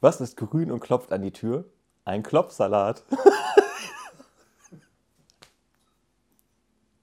Was ist grün und klopft an die Tür? Ein Klopfsalat.